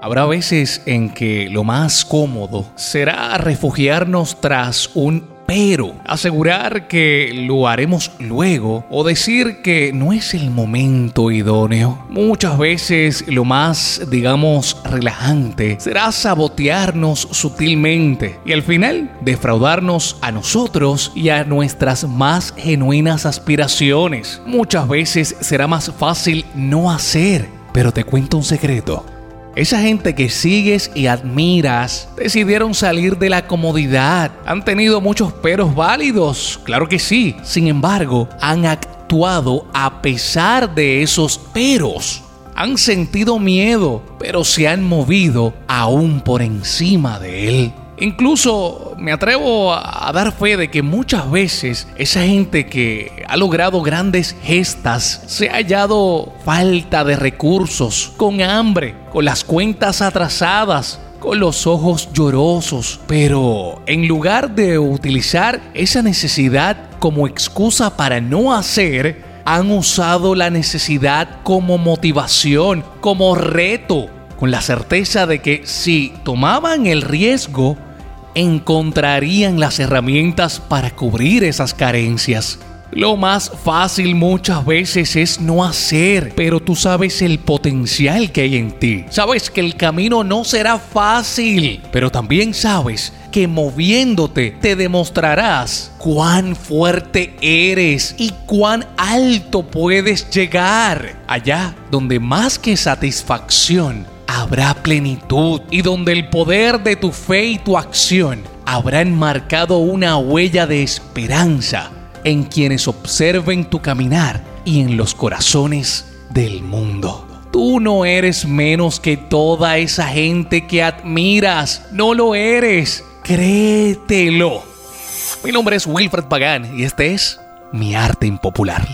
Habrá veces en que lo más cómodo será refugiarnos tras un pero, asegurar que lo haremos luego o decir que no es el momento idóneo. Muchas veces lo más, digamos, relajante será sabotearnos sutilmente y al final defraudarnos a nosotros y a nuestras más genuinas aspiraciones. Muchas veces será más fácil no hacer, pero te cuento un secreto. Esa gente que sigues y admiras decidieron salir de la comodidad. Han tenido muchos peros válidos, claro que sí. Sin embargo, han actuado a pesar de esos peros. Han sentido miedo, pero se han movido aún por encima de él. Incluso me atrevo a dar fe de que muchas veces esa gente que ha logrado grandes gestas se ha hallado falta de recursos, con hambre, con las cuentas atrasadas, con los ojos llorosos, pero en lugar de utilizar esa necesidad como excusa para no hacer, han usado la necesidad como motivación, como reto, con la certeza de que si tomaban el riesgo, encontrarían las herramientas para cubrir esas carencias. Lo más fácil muchas veces es no hacer, pero tú sabes el potencial que hay en ti. Sabes que el camino no será fácil, pero también sabes que moviéndote te demostrarás cuán fuerte eres y cuán alto puedes llegar. Allá donde más que satisfacción habrá plenitud y donde el poder de tu fe y tu acción habrá enmarcado una huella de esperanza en quienes observen tu caminar y en los corazones del mundo. Tú no eres menos que toda esa gente que admiras, no lo eres, créetelo. Mi nombre es Wilfred Pagán y este es Mi Arte Impopular.